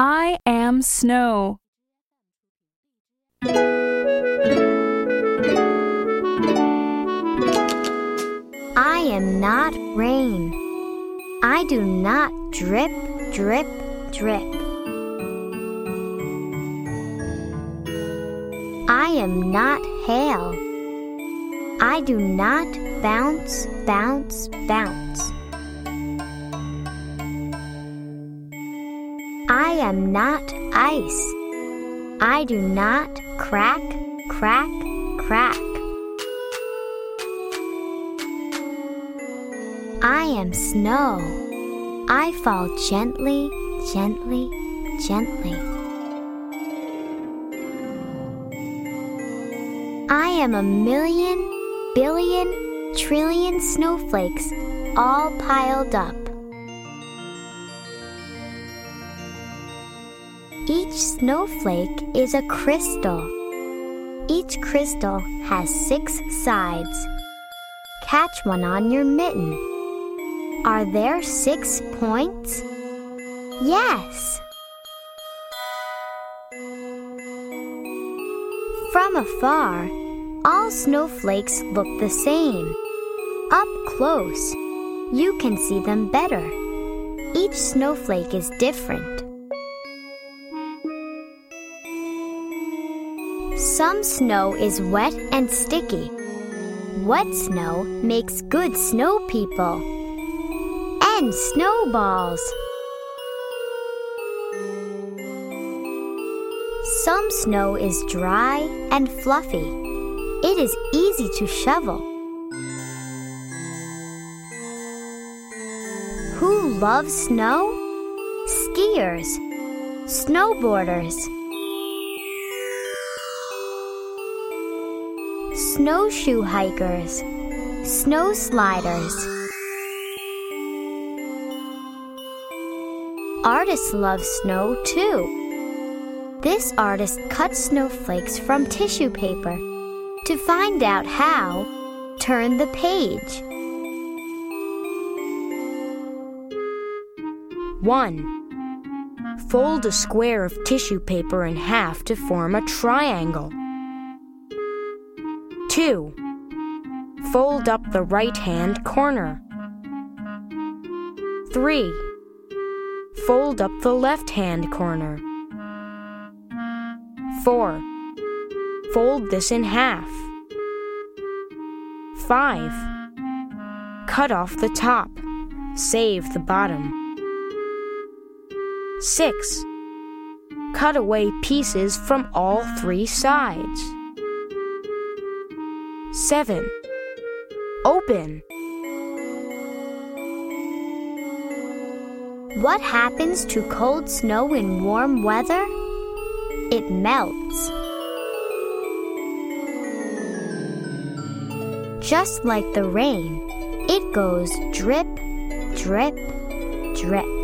I am snow. I am not rain. I do not drip, drip, drip. I am not hail. I do not bounce, bounce, bounce. I am not ice. I do not crack, crack, crack. I am snow. I fall gently, gently, gently. I am a million, billion, trillion snowflakes all piled up. Each snowflake is a crystal. Each crystal has six sides. Catch one on your mitten. Are there six points? Yes. From afar, all snowflakes look the same. Up close, you can see them better. Each snowflake is different. Some snow is wet and sticky. Wet snow makes good snow people and snowballs. Some snow is dry and fluffy. It is easy to shovel. Who loves snow? Skiers, snowboarders, snowshoe hikers, snow sliders. Artists love snow too. This artist cut snowflakes from tissue paper. To find out how, turn the page. 1. Fold a square of tissue paper in half to form a triangle. 2. Fold up the right hand corner. 3. Fold up the left hand corner. 4. Fold this in half. 5. Cut off the top. Save the bottom. 6. Cut away pieces from all three sides. 7. Open. What happens to cold snow in warm weather? It melts. Just like the rain, it goes drip, drip, drip.